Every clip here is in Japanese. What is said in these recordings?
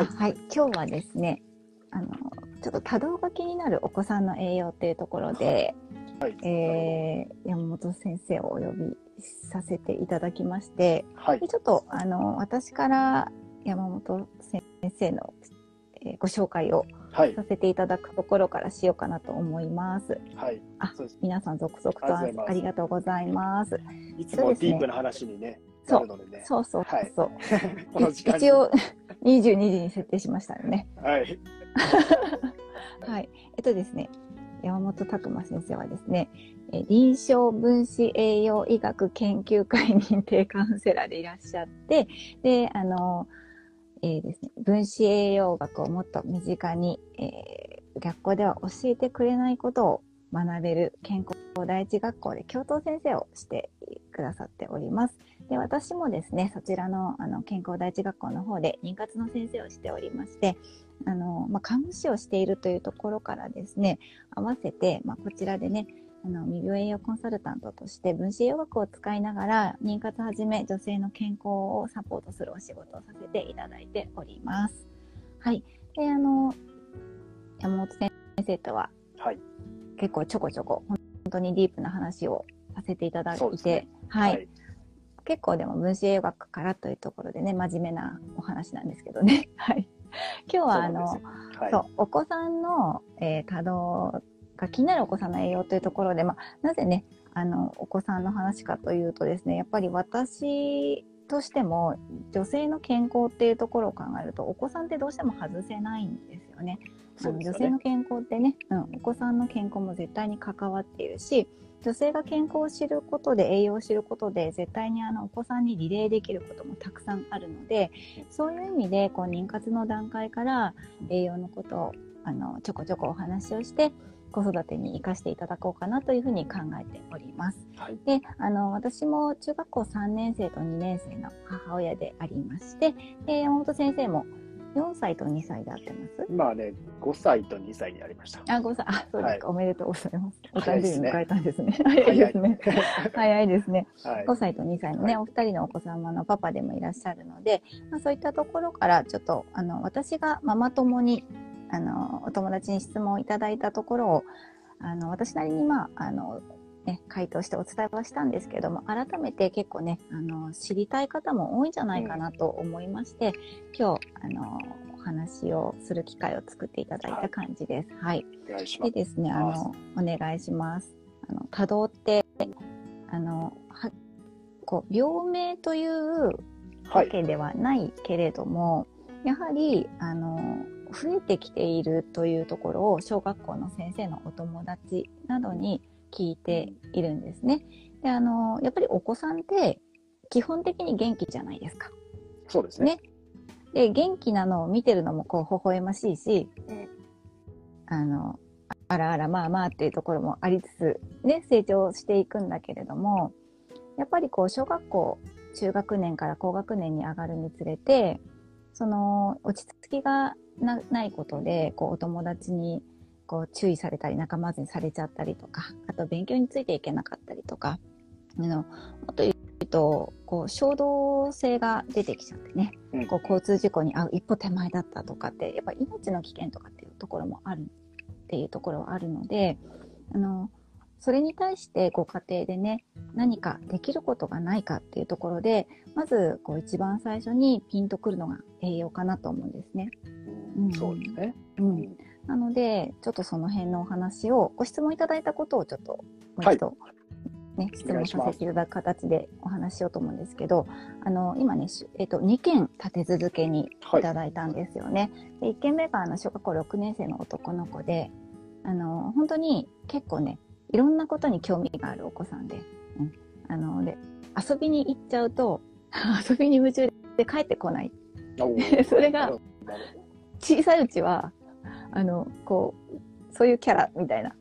はい、はい、今日はですね、あの、ちょっと多動が気になるお子さんの栄養っていうところで、はい、えー、山本先生をお呼びさせていただきまして、はい、でちょっとあの私から山本先生の、えー、ご紹介をさせていただくところからしようかなと思います。はい。あ、皆さん続々とありがとうございます。いつもディープな話にね、そう。ね、そうそうそう。はい、一応22時に設定しましたよね。はい。はい。えっとですね、山本拓馬先生はですね、臨床分子栄養医学研究会認定カウンセラーでいらっしゃって、で、あの、えー、ですね、分子栄養学をもっと身近に、えー、学校では教えてくれないことを学べる健康第一学校で教頭先生をしてくださっております。で私もですね、そちらのあの健康第一学校の方で妊活の先生をしておりまして、あのまあ、看護師をしているというところからですね、合わせて、まあ、こちらでね、あの未病栄養コンサルタントとして分子栄養学を使いながら妊活はじめ女性の健康をサポートするお仕事をさせていただいております。はい。で、あの、山本先生とは、はい、結構ちょこちょこ本当にディープな話をさせていただいて、ね、はい、はい結構でも分子栄養学からというところでね、真面目なお話なんですけどね。はい。今日はあの、そう、はい、お子さんの、えー、多動が気になるお子さんの栄養というところで、まあ、なぜね、あの、お子さんの話かというとですね、やっぱり私としても女性の健康っていうところを考えるとお子さんってどうしても外せないんですよね。あの女性の健康ってね、うん、お子さんの健康も絶対に関わっているし女性が健康を知ることで栄養を知ることで絶対にあのお子さんにリレーできることもたくさんあるのでそういう意味でこう妊活の段階から栄養のことをあのちょこちょこお話をして子育てに生かしていただこうかなというふうに考えております。はい、であの私も中学校3年生と2年生の母親でありましてで山本先生も4歳と2歳であってます？今ね、5歳と2歳になりました。あ、5歳。あ、そうですか。はい、おめでとうございます。お誕生日迎えたんですね。早いですね。早いですね。はい、5歳と2歳のね、お二人のお子様のパパでもいらっしゃるので、まあ、そういったところからちょっと、あの、私がママ友に、あの、お友達に質問をいただいたところを、あの、私なりに、まあ、あの、ね、回答してお伝えはしたんですけども改めて結構ねあの知りたい方も多いんじゃないかなと思いまして、うん、今日あのお話をする機会を作っていただいた感じです。はい。はい、でですねあのお願いします。あの多動ってあのはこう病名というわけではないけれども、はい、やはりあの増えてきているというところを小学校の先生のお友達などに聞いているんですね。で、あの、やっぱりお子さんって基本的に元気じゃないですか。そうですね。ねで、元気なのを見てるのもこう微笑ましいし、うん、あの、あらあらまあまあっていうところもありつつ、ね、成長していくんだけれども、やっぱりこう小学校、中学年から高学年に上がるにつれて、その落ち着きがないことで、こうお友達にこう注意されたり仲間ずにされちゃったりとか、あと勉強についていけなかったりとか、あのもっと言うと、こう衝動性が出てきちゃってね、うん、こう交通事故に遭う一歩手前だったとかって、やっぱ命の危険とかっていうところもあるっていうところはあるので、あの、それに対してご家庭でね、何かできることがないかっていうところで、まずこう一番最初にピンとくるのが栄養かなと思うんですね。うん、そうですね。うん。なので、ちょっとその辺のお話を、ご質問いただいたことをちょっと、もう一度、ね、はい、質問させていただく形でお話ししようと思うんですけど、あの、今ね、えっ、と、2件立て続けにい。ただいたんですよね。はい、で1件目が、あの、小学校6年生の男の子で、あの、本当に結構ね、いろんなことに興味があるお子さんで、うん、あの、で、遊びに行っちゃうと、遊びに夢中で帰ってこない。それが、小さいうちは、あの、こう、そういうキャラみたいな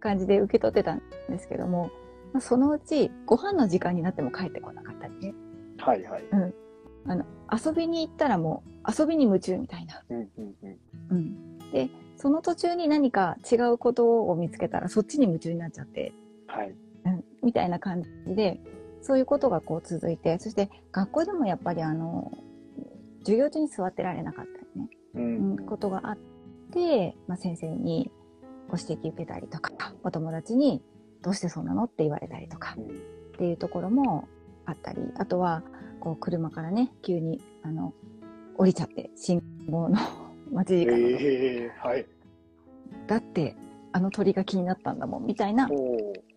感じで受け取ってたんですけども、まあ、そのうちご飯の時間になっても帰ってこなかったりね。はいはい。うん。あの、遊びに行ったらもう遊びに夢中みたいな。うんうんうん。うん。で、その途中に何か違うことを見つけたらそっちに夢中になっちゃって。はい。うん。みたいな感じで、そういうことがこう続いて、そして学校でもやっぱりあの、授業中に座ってられなかったりね。うん、ことがあって、まあ、先生にご指摘受けたりとか、お友達にどうしてそうなのって言われたりとか、っていうところもあったり、あとは、こう、車からね、急に、あの、降りちゃって、信号の 待ち時間の、えー、はい。だって、あの鳥が気になったんだもん、みたいな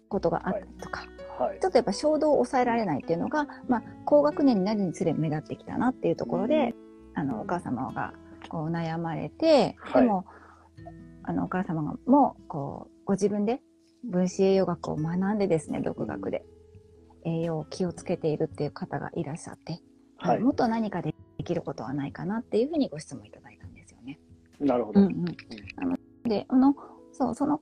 ことがあったりとか、はい、ちょっとやっぱ衝動を抑えられないっていうのが、まあ、高学年になるにつれ目立ってきたなっていうところで、あの、お母様がこう悩まれて、でも、あの、お母様がも、こう、ご自分で分子栄養学を学んでですね、独学で栄養を気をつけているっていう方がいらっしゃって、はい、もっと何かできることはないかなっていうふうにご質問いただいたんですよね。なるほど。うんうん、なので、あの、そう、その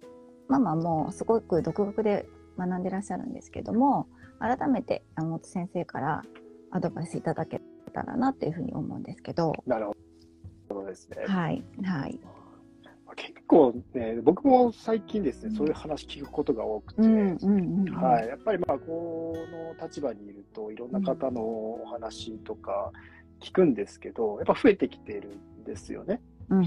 ママもすごく独学で学んでらっしゃるんですけども、改めて山本先生からアドバイスいただけたらなっていうふうに思うんですけど。なるほどですね。はい。はい。結構ね、僕も最近ですね、うん、そういう話聞くことが多くて、はい、やっぱりまあ、この立場にいると、いろんな方のお話とか聞くんですけど、やっぱ増えてきてるんですよね。うん、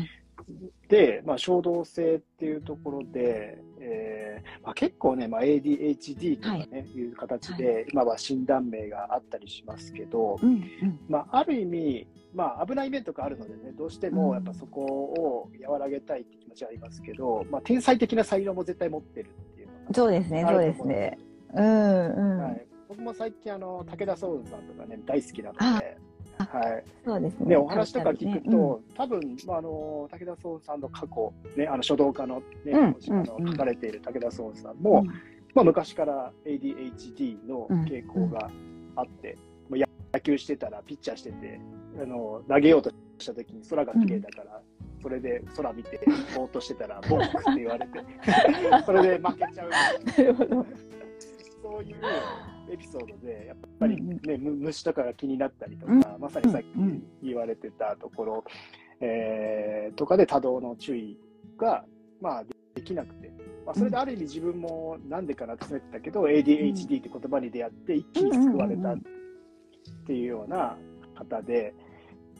で、まあ、衝動性っていうところで、えーまあ、結構ね、まあ、ADHD とかね、はい、いう形で、今は診断名があったりしますけど、うんうん、まあ、ある意味、まあ、危ない面とかあるのでね、どうしてもやっぱそこを和らげたいって気持ちはありますけど、まあ、天才的な才能も絶対持ってるっていうのそうですね、そうですね。うんうん。はい、僕も最近、あの、武田壮雲さんとかね、大好きなので、はい。そうですね。ねお話とか聞くと、ね。うん、多分、まあ、あの、武田壮さんの過去、ね、あの、書道家のね、うん、あの書かれている武田壮さんも、うん、まあ、昔から ADHD の傾向があって、うん、野球してたら、ピッチャーしてて、あの、投げようとした時に空が綺麗だから、それで空見て、ぼーっとしてたら、ボックって言われて、それで負けちゃう。そういうエピソードで、やっぱりね、うんうん、虫とかが気になったりとか、うん、まさにさっき言われてたところ、えー、とかで多動の注意が、まあ、できなくて、まあ、それである意味自分もなんでかなって思ってたけど、ADHD って言葉に出会って一気に救われたっていうような方で、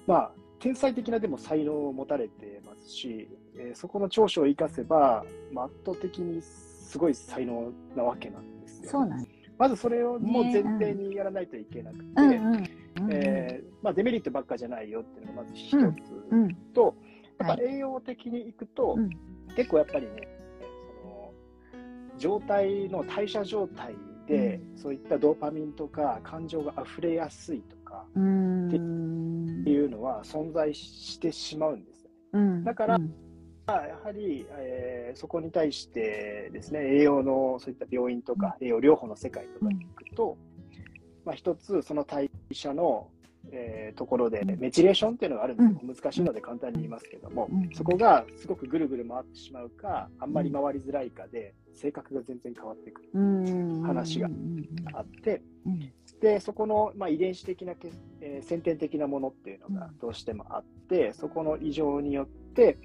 まあ、天才的なでも才能を持たれてますし、えー、そこの長所を生かせば、まあ、圧倒的にすごい才能なわけなんですよ、そうなんまずそれをもう前提にやらないといけなくて、えまあ、デメリットばっかじゃないよっていうのがまず一つと、やっぱ栄養的にいくと、結構やっぱりね、その状態の代謝状態で、そういったドーパミンとか感情が溢れやすいとかっていうのは存在してしまうんですよ、だから、やはり、えー、そこに対してですね、栄養のそういった病院とか、栄養療法の世界とかに行くと、まあ、一つその代謝の、えー、ところでメチレーションっていうのがあるんですけど、難しいので簡単に言いますけども、そこがすごくぐるぐる回ってしまうか、あんまり回りづらいかで、性格が全然変わってくる。話があって、でそこの、まあ、遺伝子的なけ、えー、先天的なものっていうのがどうしてもあって、そこの異常によって、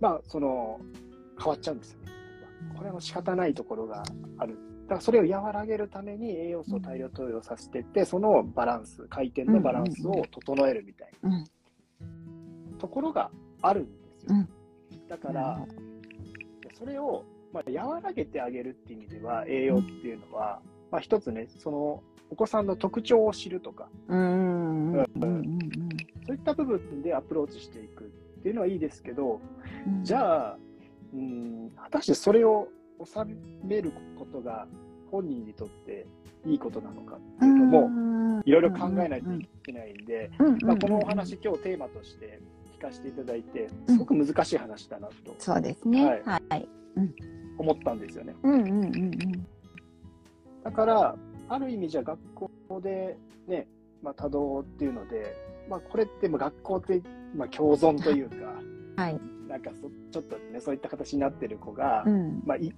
まあ、その、変わっちゃうんですよね。これは仕方ないところがある。だからそれを和らげるために栄養素を大量投与させてって、そのバランス、回転のバランスを整えるみたいなところがあるんですよ。だから、それを、まあ、和らげてあげるっていう意味では、栄養っていうのは、まあ、一つね、そのお子さんの特徴を知るとか、そういった部分でアプローチしていくっていうのはいいですけど、うん、じゃあ、うん、果たしてそれを収めることが本人にとっていいことなのかっていうのも、いろいろ考えないといけないんで、まあ、このお話、今日テーマとして聞かせていただいて、すごく難しい話だなと、そうですね、はい。はい。思ったんですよね。うんだから、ある意味じゃ学校でね、まあ、多動っていうので、まあ、これっても学校ってまあ、共存というか、はい、なんかそちょっとね、そういった形になってる子が、うん、まあ、い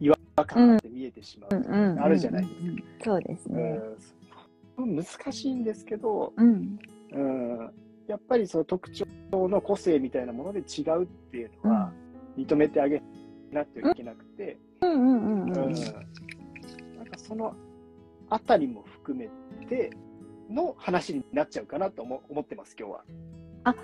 違和感って見えてしまうあるじゃないですか。そうです。難しいんですけど、うん、うん、やっぱりその特徴の個性みたいなもので違うっていうのは認めてあげなってはいけなくて、なんかそのあたりも含めての話になっちゃうかなと思思ってます、今日は。あ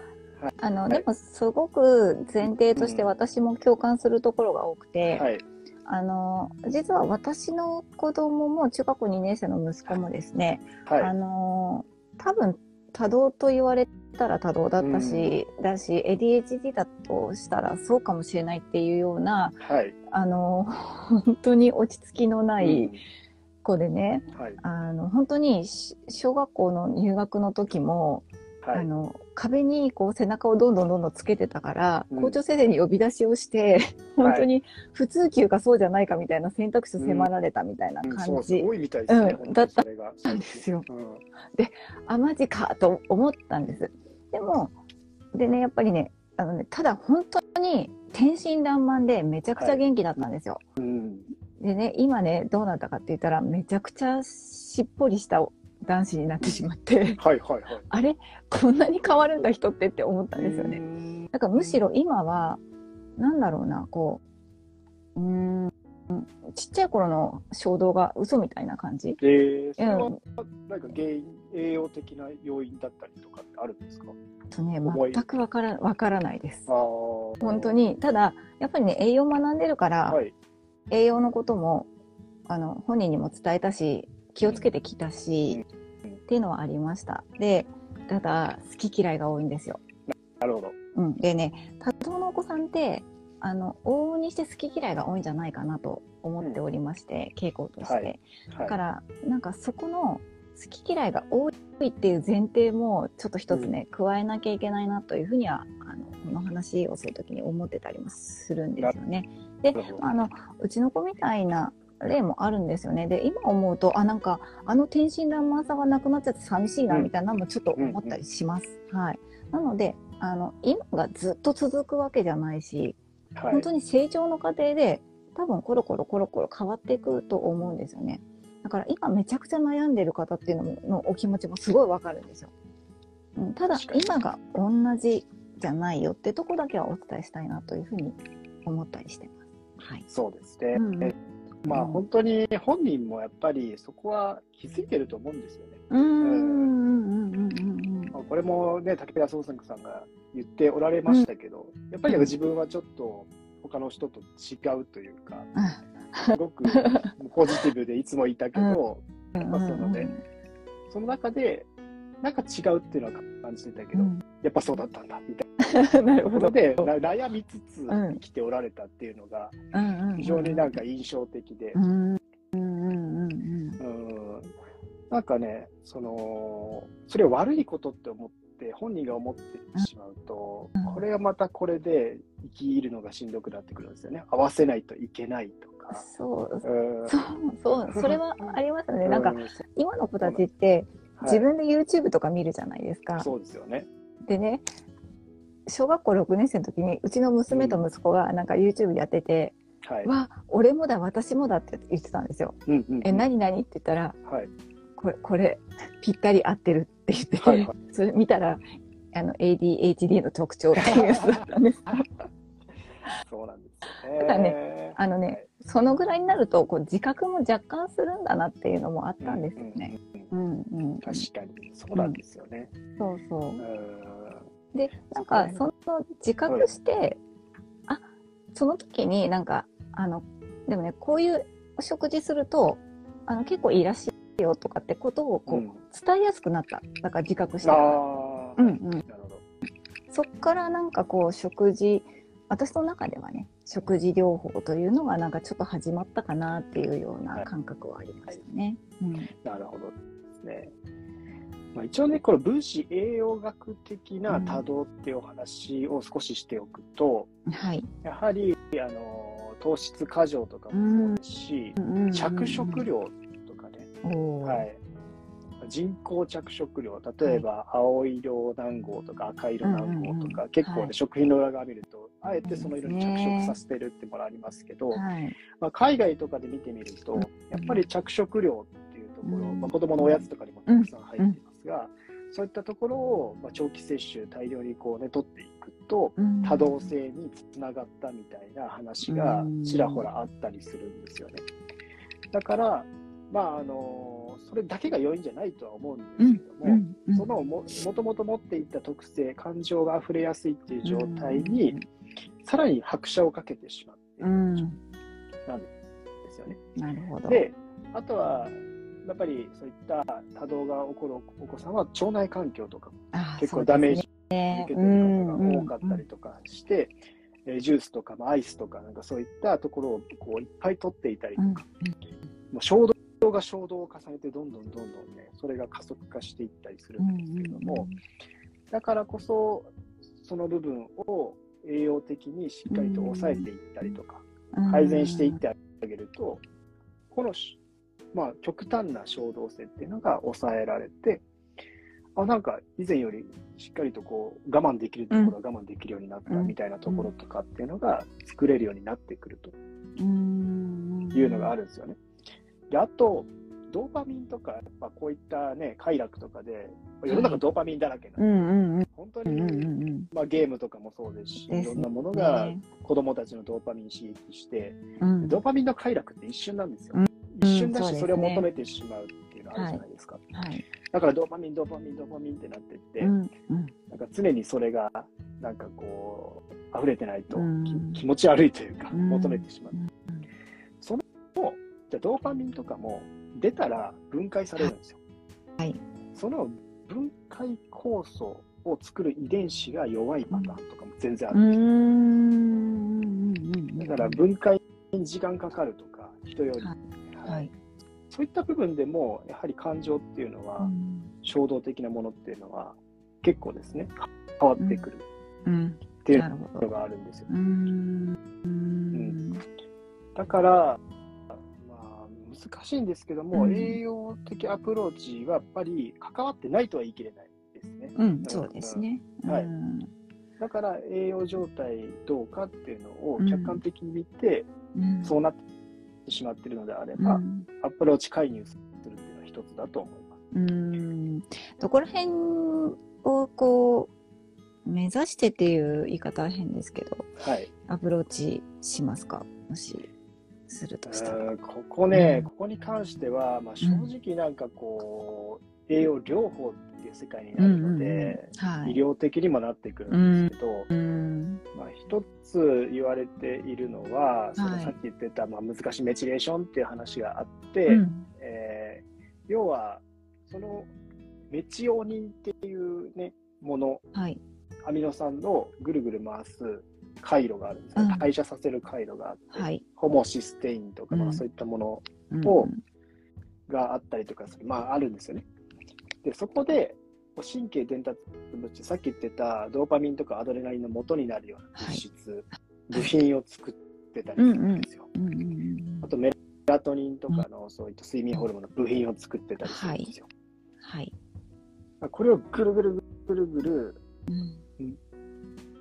はい、あの、でもすごく前提として私も共感するところが多くて、はい、あの実は私の子供も中学校2年生の息子もですね、はい、あの多分多動と言われたら多動だったし、うん、だし ADHD だとしたらそうかもしれないっていうような、はい、あの本当に落ち着きのない子でね、うんはい、あの本当に小学校の入学の時もはい、あの壁にこう背中をどんどんどんどんつけてたから、うん、校長先生に呼び出しをして、本当に普通級かそうじゃないかみたいな選択肢を迫られたみたいな感じ、うんうん、だった。んですよ。で、あ、マジかと思ったんです。でも、でね、やっぱりね、あのね、ただ本当に天真爛漫でめちゃくちゃ元気だったんですよ。はい、でね、今ね、どうなったかって言ったら、めちゃくちゃしっぽりした男子になってしまってはいはいはい、あれ？こんなに変わるんだ人ってって思ったんですよね。だからむしろ今はなんだろうなこううんちっちゃい頃の衝動が嘘みたいな感じ？えー、それは何か原因、栄養的な要因だったりとかってあるんですか？とね、全くわからわからないです。本当に。ただ、やっぱりね、栄養学んでるから、はい、栄養のこともあの本人にも伝えたし、気をつけてきたし、うん、っていうのはありました。で、ただ、好き嫌いが多いんですよ。なるほど。うん。でね、多動のお子さんって、あの、往々にして好き嫌いが多いんじゃないかなと思っておりまして、うん、傾向として。はい、だから、なんかそこの好き嫌いが多いっていう前提もちょっと一つね、うん、加えなきゃいけないなというふうにはあのこの話をするときに思ってたりもするんですよね。であのうちの子みたいな例もあるんですよね。で、今思うと、あ、なんか、あの天真爛漫さがなくなっちゃって寂しいな、みたいなのもちょっと思ったりします。うんうん、はい。なので、あの、今がずっと続くわけじゃないし、はい、本当に成長の過程で、多分コロコロコロコロ変わっていくと思うんですよね。だから今めちゃくちゃ悩んでる方っていうののお気持ちもすごいわかるんですよ。うん、ただ、今が同じじゃないよってとこだけはお伝えしたいなというふうに思ったりしてます。はい。そうですね。うんうんまあ本当に本人もやっぱりそこは気づいてると思うんですよね。これもね、武田壮作さんが言っておられましたけど、うん、やっぱり自分はちょっと他の人と違うというか、すごくポジティブでいつもいたけど、まあそのね、その中でなんか違うっていうのは感じてたけど、うん、やっぱそうだったんだみたいな なるほどで悩みつつ生きておられたっていうのが非常になんか印象的で。なんかね、その、それを悪いことって思って、本人が思ってしまうと、うん、これはまたこれで生きるのがしんどくなってくるんですよね。合わせないといけないとか。そう、うん、そう、そう、それはありますよね。なんか、今の子たちって、自分で YouTube とか見るじゃないですか。そうですよね。でね、小学校6年生の時にうちの娘と息子がなんか YouTube やってて、うん、はい、わ俺もだ私もだって言ってたんですよ。うんうんうん、え何何って言ったら、はい、これこれぴったり合ってるって言ってて、はいはい、それ見たらあの ADHD の特徴っていうやつだったんです。そうなんですよね。だね、あのね、そのぐらいになるとこう自覚も若干するんだなっていうのもあったんですよね。うんうん、確かにそうなんですよね。そうそう。でなんかその自覚して、あその時になんかあのでもねこういうお食事するとあの結構いいらしいよとかってことをこう、伝えやすくなった。だから自覚して。うんうん。なるほど。そっからなんかこう食事私の中ではね食事療法というのがなんかちょっと始まったかなっていうような感覚はありましたね。はいはいうん、なるほどですね。まあ、一応ね、この分子栄養学的な多動っていうお話を少ししておくと、うん、はい、やはりあの糖質過剰とかもそうですし、うん、着色料とかね、はい、人工着色料、例えば青色南郷とか赤色南郷とか、結構ね、食品の裏側見ると、あえてその色に着色させてるってものありますけど、まあ、海外とかで見てみると、やっぱり着色料っていうところ、まあ、子供のおやつとかにもたくさん入ってますが、そういったところを、まあ、長期摂取大量にこうね取っていくと、多動性につながったみたいな話がちらほらあったりするんですよね。だから、まああののそれだけが要因じゃないとは思うんですけども、そのももともと持っていた特性、感情が溢れやすいっていう状態に、さらに拍車をかけてしまっているなんですよね。なるほど。であとはやっぱりそういった多動が起こるお子さんは腸内環境とか結構ダメージ受けてる方が多かったりとかして、えジュースとか、アイスとか、なんかそういったところをこういっぱい取っていたりとか、もう衝動が衝動を重ねて、どんどんどんどんね、それが加速化していったりするんですけども、だからこそ、その部分を栄養的にしっかりと抑えていったりとか、改善していってあげると、この、まあ、極端な衝動性っていうのが抑えられて、あ、なんか以前よりしっかりとこう我慢できるところは我慢できるようになったみたいなところとかっていうのが作れるようになってくるというのがあるんですよね。で、あと、ドーパミンとか、まあ、こういったね、快楽とかで、世の中ドーパミンだらけなんで、本当に、まあ、ゲームとかもそうですし、いろんなものが子供たちのドーパミン刺激して、ドーパミンの快楽って一瞬なんですよ。だし、それを求めてしまうっていうのあるじゃないですか。はいだからドーパミン、ドーパミン、ドーパミンってなってって、うんうん、なんか常にそれが、なんかこう、溢れてないと、うん、気持ち悪いというか、求めてしまう。その、じゃドーパミンとかも出たら分解されるんですよ。はい。その分解酵素を作る遺伝子が弱いパターンとかも全然あるんですよ。だから分解に時間かかるとか、人より。はい、はいそういった部分でも、やはり感情っていうのは、うん、衝動的なものっていうのは、結構ですね、変わってくる。っていうのがあるんですよ。うん、うん、だから、まあ、難しいんですけども、栄養的アプローチはやっぱり関わってないとは言い切れないですね。うん、そうですね。はい。だから栄養状態どうかっていうのを客観的に見て、そうなっててしまっているのであれば、うん、アプローチ介入するっていうのは一つだと思います。うん。どこら辺をこう目指してっていう言い方は変ですけど、はい、アプローチしますか？もしするとしたら。ここね、うん、ここに関しては、まあ、正直なんかこう、栄養療法っていう世界になるので、はい、医療的にもなってくるんですけど、うん、まあ、一つ言われているのは、そのさっき言ってた、まあ、難しいメチレーションっていう話があって、うん、えー、要はそのメチオニンっていうねもの、はい、アミノ酸のぐるぐる回す回路があるんですね、うん、代謝させる回路があって、はい、ホモシステインとか、まあ、そういったものを、があったりとかする、まああるんですよね。で、そこで神経伝達物さっき言ってたドーパミンとかアドレナリンの元になるような物質、はい、部品を作ってたりするんですよ。あとメラトニンとかのそういった睡眠ホルモンの部品を作ってたりするんですよ。はい。はい、これをぐるぐるぐるぐる、うん、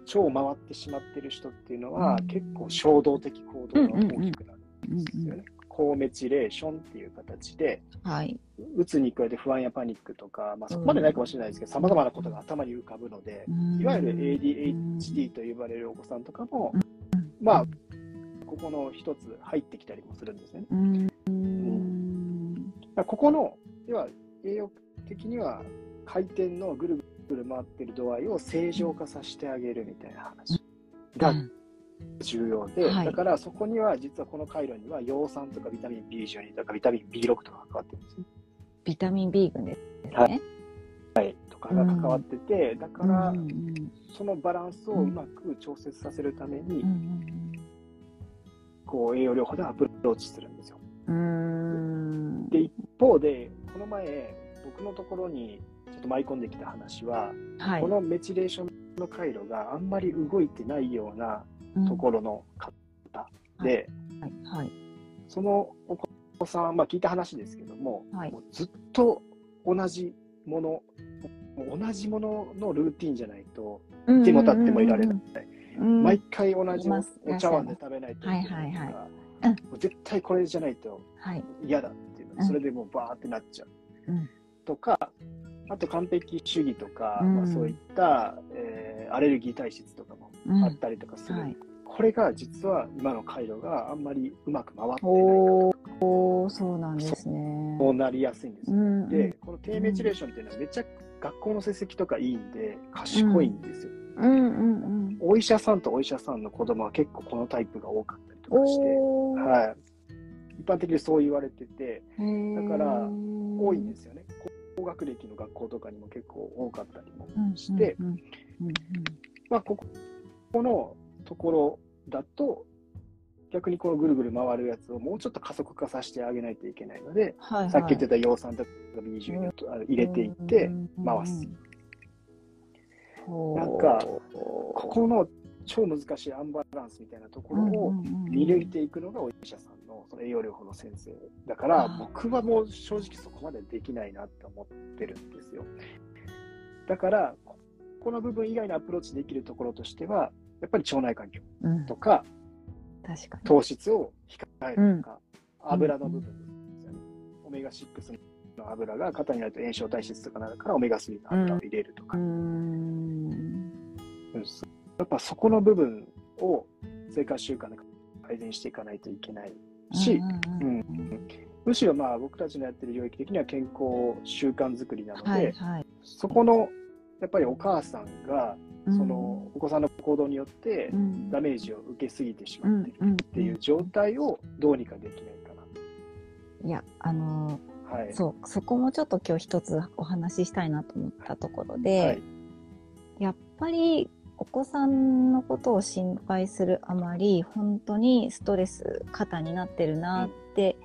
腸を回ってしまってる人っていうのは、うん、結構衝動的行動が大きくなるんですよね。高メチレーションっていう形で、はい、うつに加えて不安やパニックとか、まあ、そこまでないかもしれないですけど、さまざまなことが頭に浮かぶので、いわゆる ADHD と呼ばれるお子さんとかも、まあ、ここの一つ入ってきたりもするんですね。うん、ここの、要は栄養的には回転のぐるぐる回ってる度合いを正常化させてあげるみたいな話が重要で、はい、だからそこには実はこの回路には葉酸とかビタミン B12 とかビタミン B6 とか関わってるんですね。ビタミン B 群ですね。はい。はい、とかが関わってて、うん、だから、そのバランスをうまく調節させるために、うん、こう栄養療法でアプローチするんですよ。で、一方で、この前、僕のところにちょっと舞い込んできた話は、はい、このメチレーションの回路があんまり動いてないようなところの方で、はい。はい、そのお子さん、まあ、聞いた話ですけどもはい、もうずっと同じもの同じもののルーティンじゃないと手も立ってもいられない、毎回同じお茶碗で食べないといけないとか、はいはいはい、絶対これじゃないと嫌だっていうの、それでもうバーってなっちゃう、うん、とかあと完璧主義とか、うん、まあ、そういった、えー、アレルギー体質とかもあったりとかする。これが実は今の回路があんまりうまく回ってないおそうなんですね。そうなりやすいんです。うん、で、この低メチレーションっていうのはめっちゃ学校の成績とかいいんで賢いんですよ。うんうんうん、お医者さんとお医者さんの子供は結構このタイプが多かったりとかして、はい、一般的にそう言われてて、だから多いんですよね。高学歴の学校とかにも結構多かったりもして、まあここのところだと、逆にこのぐるぐる回るやつをもうちょっと加速化させてあげないといけないので、はいはい、さっき言ってた葉酸とか B12 を入れていって回す。なんか、ここの超難しいアンバランスみたいなところを見抜いていくのがお医者さんのその栄養療法の先生だから僕はもう正直そこまでできないなって思ってるんですよ。だからこの部分以外のアプローチできるところとしてはやっぱり腸内環境とか、うん、確かに。糖質を控えるとか、うん、油の部分ですよね、オメガ6の油が肩になると炎症体質とかなるからオメガ3の油を入れるとか、うん、やっぱそこの部分を生活習慣で改善していかないといけないし、むしろまあ僕たちのやってる領域的には健康習慣づくりなので、はいはい、そこのやっぱりお母さんがそのお子さんの行動によってダメージを受けすぎてしまっているっていう状態をどうにかできないかな。いや、あのーはい、そうそこもちょっと今日一つお話ししたいなと思ったところで、はい、やっぱりお子さんのことを心配するあまり本当にストレス過多になってるなって、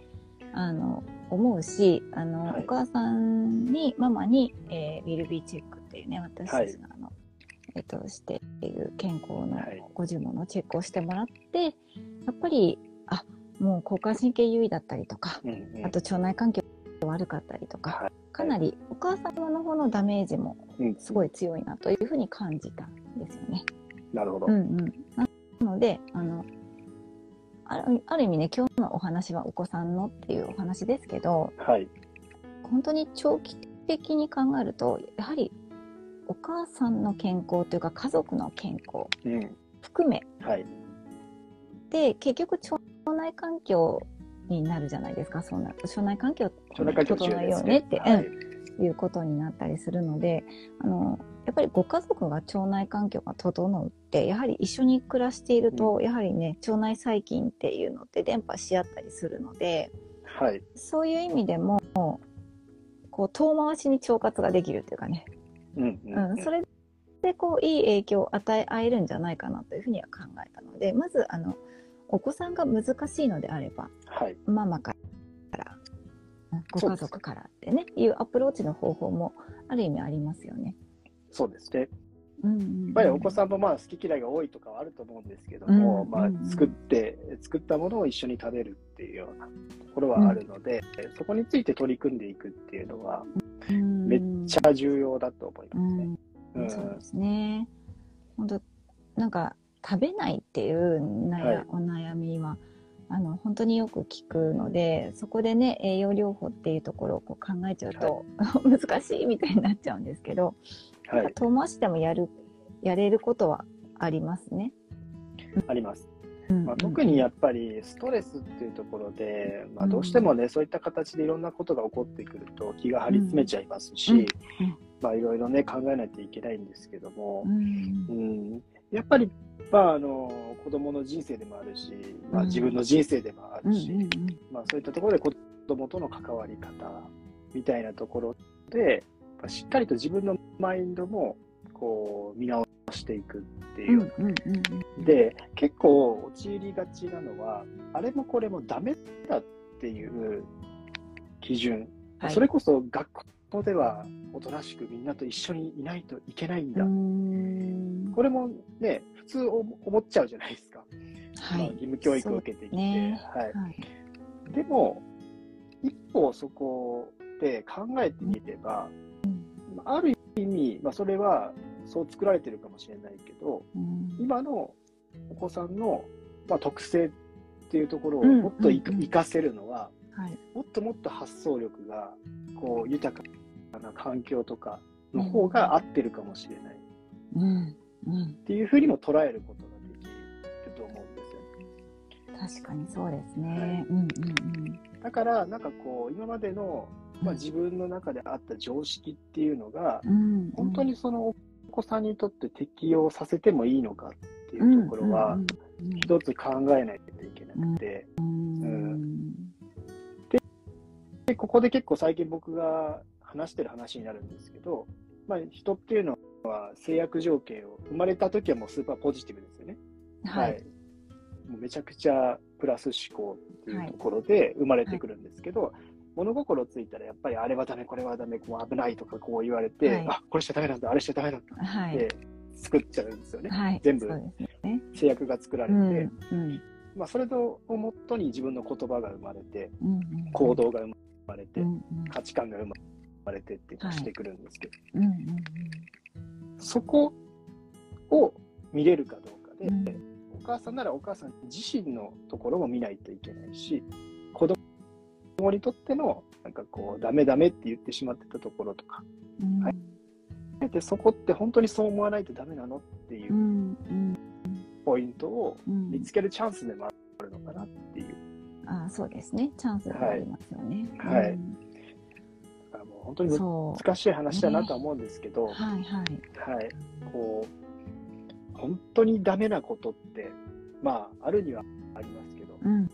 うん、あの思うしあの、はい、お母さんにママに、えー、ウィルビーチェックっていうね私たちがあの、えっと、している健康のご呪文のチェックをしてもらって、やっぱり、あ、もう交感神経優位だったりとか、うんうん、あと腸内環境悪かったりとか、はい、かなりお母様の方のダメージもすごい強いなというふうに感じたんですよね。なるほど。うんうん、なので、あの、あるある意味ね、今日のお話はお子さんのっていうお話ですけど、はい、本当に長期的に考えると、やはりお母さんの健康というか家族の健康含め、うん、はい、で結局腸内環境になるじゃないですか。そうな腸内環境を整えようねって、はい、うん、いうことになったりするのであのやっぱりご家族が腸内環境が整うってやはり一緒に暮らしていると、うん、やはりね腸内細菌っていうのって伝播し合ったりするので、はい、そういう意味でもこう遠回しに腸活ができるっていうかねうんうんそれでこういい影響を与え合えるんじゃないかなというふうには考えたのでまずあのお子さんが難しいのであれば、はい、ママからご家族からってねいうアプローチの方法もある意味ありますよね。そうですね。うんうん、やっぱりお子さんもまあ好き嫌いが多いとかはあると思うんですけども、うんうんうん、まあ、作って作ったものを一緒に食べるっていうようなところはあるので、うん、そこについて取り組んでいくっていうのは、めっちゃ重要だと思いますね。うん、そうですね。本当なんか食べないっていう悩、はい、お悩みはあの本当によく聞くのでそこでね栄養療法っていうところをこう考えちゃうと、はい、難しいみたいになっちゃうんですけど、はい、遠回しでもやるやれることはありますね。あります。まあ、特にやっぱりストレスっていうところで、まあ、どうしてもね、そういった形でいろんなことが起こってくると気が張り詰めちゃいますし、まあ、いろいろね考えないといけないんですけども、うん、やっぱり、まあ、あの子供の人生でもあるし、まあ、自分の人生でもあるし、まあ、そういったところで子供との関わり方みたいなところで、しっかりと自分のマインドもこう見直していくっていう。で結構陥りがちなのはあれもこれもダメだっていう基準、はい、それこそ学校ではおとなしくみんなと一緒にいないといけないんだ。これもね普通思っちゃうじゃないですか、はい、まあ、義務教育を受けてきて、ね、はい、はい、でも一歩そこで考えてみれば、うん、ある意味、まあ、それはそう作られてるかもしれないけど、うん、今のお子さんの、まあ、特性っていうところをもっと生かせるのは、はい、もっともっと発想力がこう豊かな環境とかの方が合ってるかもしれない、うん。うん、っていうふうにも捉えることができると思う確かにそうですね。はい、うんうんうん、だから、なんかこう、今までの、まあ、自分の中であった常識っていうのが、うん。うん、本当にそのお子さんにとって適用させてもいいのかっていうところは、一つ考えないといけなくて、うん、うん、でで、ここで結構最近僕が話してる話になるんですけど、まあ、人っていうのは制約条件を生まれた時はもうスーパーポジティブですよね。はい、はい。もうめちゃくちゃプラス思考っていうところで生まれてくるんですけど、はい、物心ついたらやっぱりあれはダメ、これはダメ、こう危ないとかこう言われて、はい、あこれしちゃダメなんだ、あれしちゃダメなんだって作っちゃうんですよね。はい、全部制約が作られて、うんうん、まあ、それをもとに自分の言葉が生まれて、うんうん、行動が生まれて、うんうん、価値観が生まれてってしてくるんですけど、うんそこを見れるかどうかで、うん。母さんならお母さん自身のところも見ないといけないし、子供にとっての、なんかこう、ダメダメって言ってしまってたところとか、うん、はい。で、そこって本当にそう思わないとダメなのっていうポイントを見つけるチャンスでもあるのかなっていう。うん、ああ、そうですね。チャンスがありますよね。はい。はい、だからもう本当に難しい話だなとは思うんですけど、ね、はいはい。はい。こう、本当にダメなことって、まあ、あるにはありますけど、うん、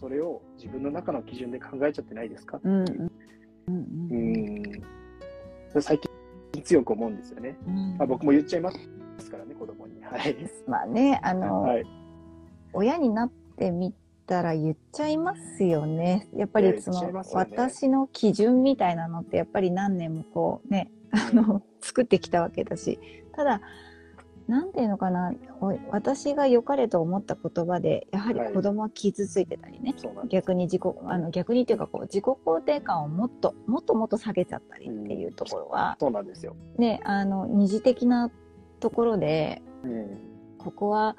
それを自分の中の基準で考えちゃってないですか？っていう。うん、うん、最近強く思うんですよね。うん、まあ、僕も言っちゃいますからね、子供に。はい。まあね、あの、はい、親になってみたら言っちゃいますよね。やっぱりその、ね、私の基準みたいなのってやっぱり何年もこうね、あの、作ってきたわけだし、ただ、なんていうのかな私が良かれと思った言葉でやはり子供は傷ついてたりね、はい、逆に自己あの逆にというかこう自己肯定感をもっともっともっと下げちゃったりっていうところは、うん、そうなんですよ、ね、あの二次的なところで、うん、ここは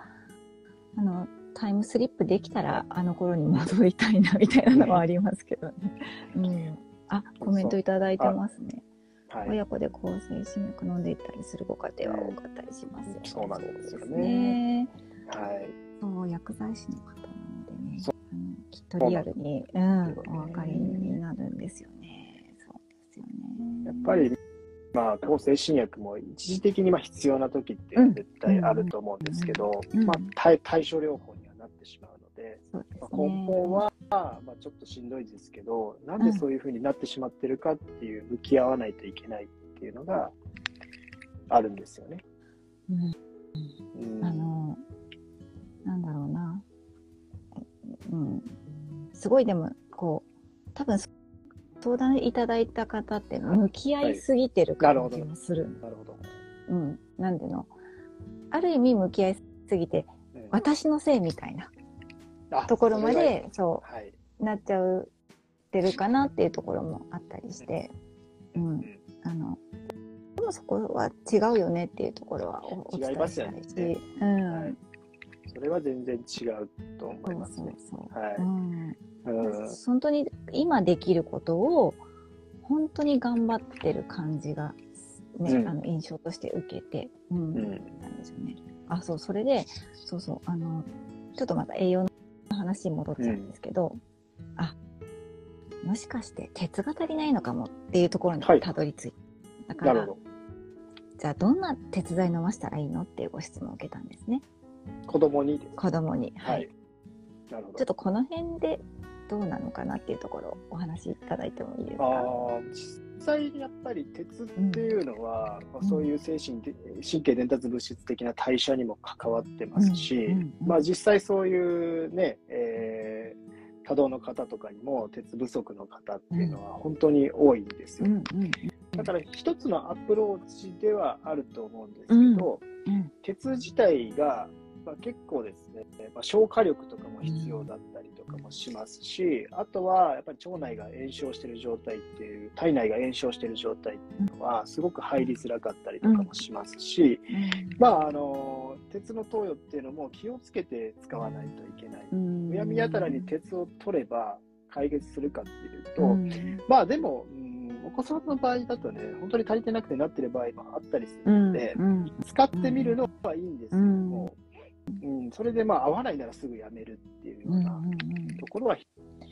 あのタイムスリップできたらあの頃に戻りたいなみたいなのはありますけどね。うん、あコメントいただいてますね。はい、親子で抗生新薬飲んでいったりするご家庭は多かったりしますよね。そうなんですよね。はい。そう薬剤師の方なのでね、あのきっとリアルに、うん、お分かりになるんですよね。そうですよね。やっぱりまあ、抗生新薬も一時的にまあ必要な時って絶対あると思うんですけど、まあ、対対症療法にはなってしまうので、でね、まあ、根本はまあ、ちょっとしんどいですけど、なんでそういうふうになってしまってるかっていう、向き合わないといけないっていうのがあるんですよね。うん。うん、あの、なんだろうな。うん。すごいでも、こう、多分相談いただいた方って向き合いすぎてる感じがする。なるほど。うん。なんでの。ある意味向き合いすぎて、私のせいみたいな。ところまで、そう、はい、なっちゃうてるかなっていうところもあったりして、うん、あの、でもそこは違うよねっていうところはお伝えしたいし、ね、うん、はい、それは全然違うと思いますね。そうそう。はい。うん。うん、本当に今できることを本当に頑張ってる感じがね、うん、あの印象として受けて、うん、うん、なんですよね。あ、そう、それで、そうそう、あの、ちょっとまた栄養の話に戻っちゃうんですけど、うん、あもしかして鉄が足りないのかもっていうところにたどり着いた、はい、だからじゃあどんな鉄剤飲ませたらいいのっていうご質問を受けたんですね。子供に子供にはい、はい、なるほど。ちょっとこの辺でどうなのかなっていうところお話しいただいてもいいですか？際やっぱり鉄っていうのは、うん、まあ、そういう精神で、神経伝達物質的な代謝にも関わってますし、まあ、実際そういうね、えー、多動の方とかにも鉄不足の方っていうのは本当に多いんですよ。だから一つのアプローチではあると思うんですけど、鉄自体がまあ、結構ですね、まあ、消化力とかも必要だったりとかもしますし、あとはやっぱり腸内が炎症している状態っていう、体内が炎症している状態っていうのは、すごく入りづらかったりとかもしますし、まあ、あの、鉄の投与っていうのも気をつけて使わないといけない。むやみやたらに鉄を取れば解決するかっていうと、まあでも、お子さんの場合だとね、本当に足りてなくてなってる場合もあったりするので、使ってみるのはいいんですけども、うん、それでまあ合わないならすぐやめるっていうようなところは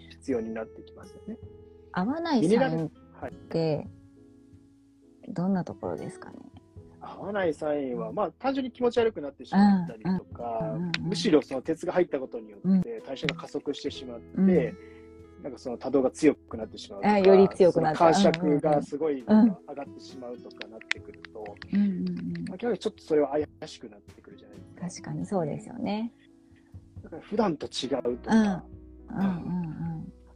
必要になってきますよね。合わないサインって、どんなところですかね？合わないサインは、まあ、単純に気持ち悪くなってしまったりとか、むしろその鉄が入ったことによって代謝が加速してしまって、うん、なんかその多動が強くなってしまうとか、より強くな感触がすごい上がってしまうとかなってくると、うんうんまあ、ちょっとそれは怪しくなってくるじゃないですか。確かにそうですよね。だから普段と違うとか、うん。うん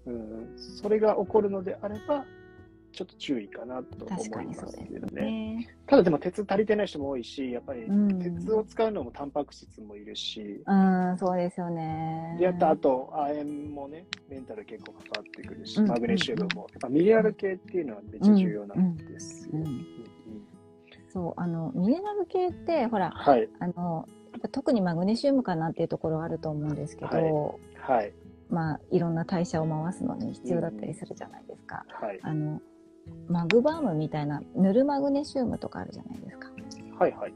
うんうん、それが起こるのであれば、ちょっと注意かなと思いますけどね。ね。ただでも鉄足りてない人も多いし、やっぱり鉄を使うのもタンパク質もいるし、うん、そうですよね。で、あと、あと、亜鉛もね、メンタル結構関わってくるし、うん、マグネシウムも、やっぱミネラル系っていうのはめっちゃ重要なんですよ。そう、あの、ミネラル系って、ほら、はい、あの、特にマグネシウムかなっていうところはあると思うんですけど、はい、はい、まあ、いろんな代謝を回すのに必要だったりするじゃないですか。うん、はい、あのマグバームみたいな塗るマグネシウムとかあるじゃないですか。はいはい。